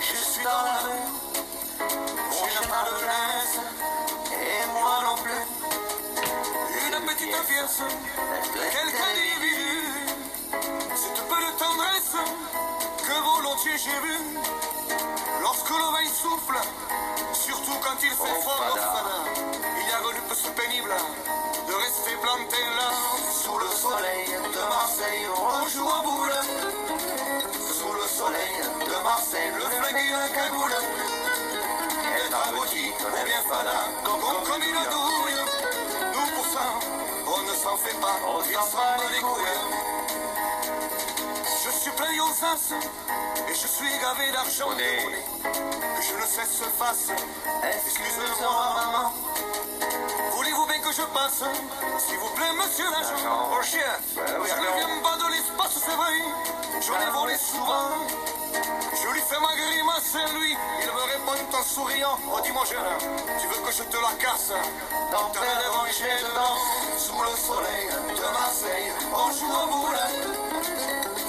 Je suis dans la rue, mon chemin de laisse, et moi non plus. Une petite fierce, quelqu'un d'individu, c'est un peu de tendresse que volontiers j'ai vu. Lorsque l'oreille souffle, Marseille, le flingue et la cagoule. Être abouti, est bien fada, comme, comme une douille. Nous pour ça, on ne s'en fait pas, on s'en bat les couilles. Je suis plein aux et je suis gavé d'argent Que je ne cesse face. Excusez-moi, maman je passe? S'il vous plaît, monsieur l'agent. Oh chien. je ne viens pas de l'espace, c'est vrai. Je l'ai volé souvent. Et lui, il me répond en souriant. Oh dis-moi jeune, tu veux que je te la casse? Dans ta dérangée dedans, sous le soleil de Marseille, on joue au boule.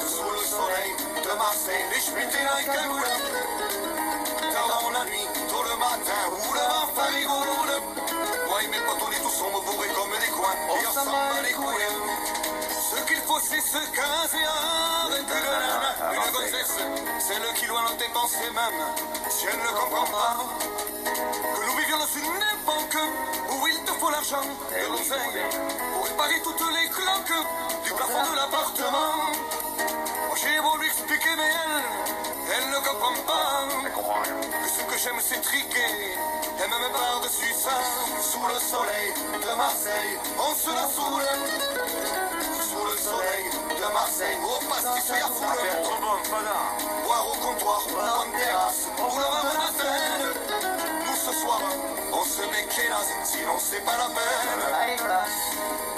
Sous le soleil de Marseille, les schmittés la cagoule. Tard la nuit, tôt le matin, ou le vent farigoule. Moi et mes potes, on est tous sombres, bourrés comme des coins. Et on s'en bat les couilles. Ce qu'il faut, c'est se caser Celle qui loin dans tes pensées même, si elle ne comprend pas. Que nous vivions dans une époque où il te faut l'argent et l'oseille pour réparer toutes les cloques du plafond de l'appartement. Moi j'ai beau lui expliquer, mais elle, elle ne comprend pas. Que ce que j'aime, c'est triquer et même par-dessus ça, sous le soleil de Marseille, on se la saoule. Sous le soleil de Marseille, au pastis à foule. Boire au comptoir, en terrasse, pour le vin Nous ce soir, on se met kélas, sinon c'est pas la peine.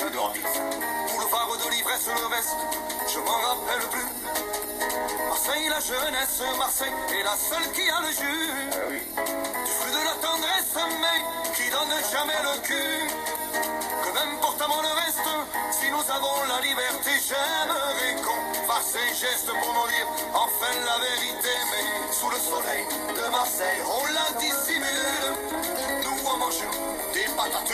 Pour le phare de l'ivresse, le reste, je m'en rappelle plus. Marseille, la jeunesse, Marseille est la seule qui a le jus. Ah du fruit de la tendresse, mais qui donne jamais le cul. Que n'importe mon le reste, si nous avons la liberté, j'aimerais qu'on fasse un geste pour nous dire enfin la vérité. Mais sous le soleil de Marseille, on la dissimule. Nous en mangeons des patates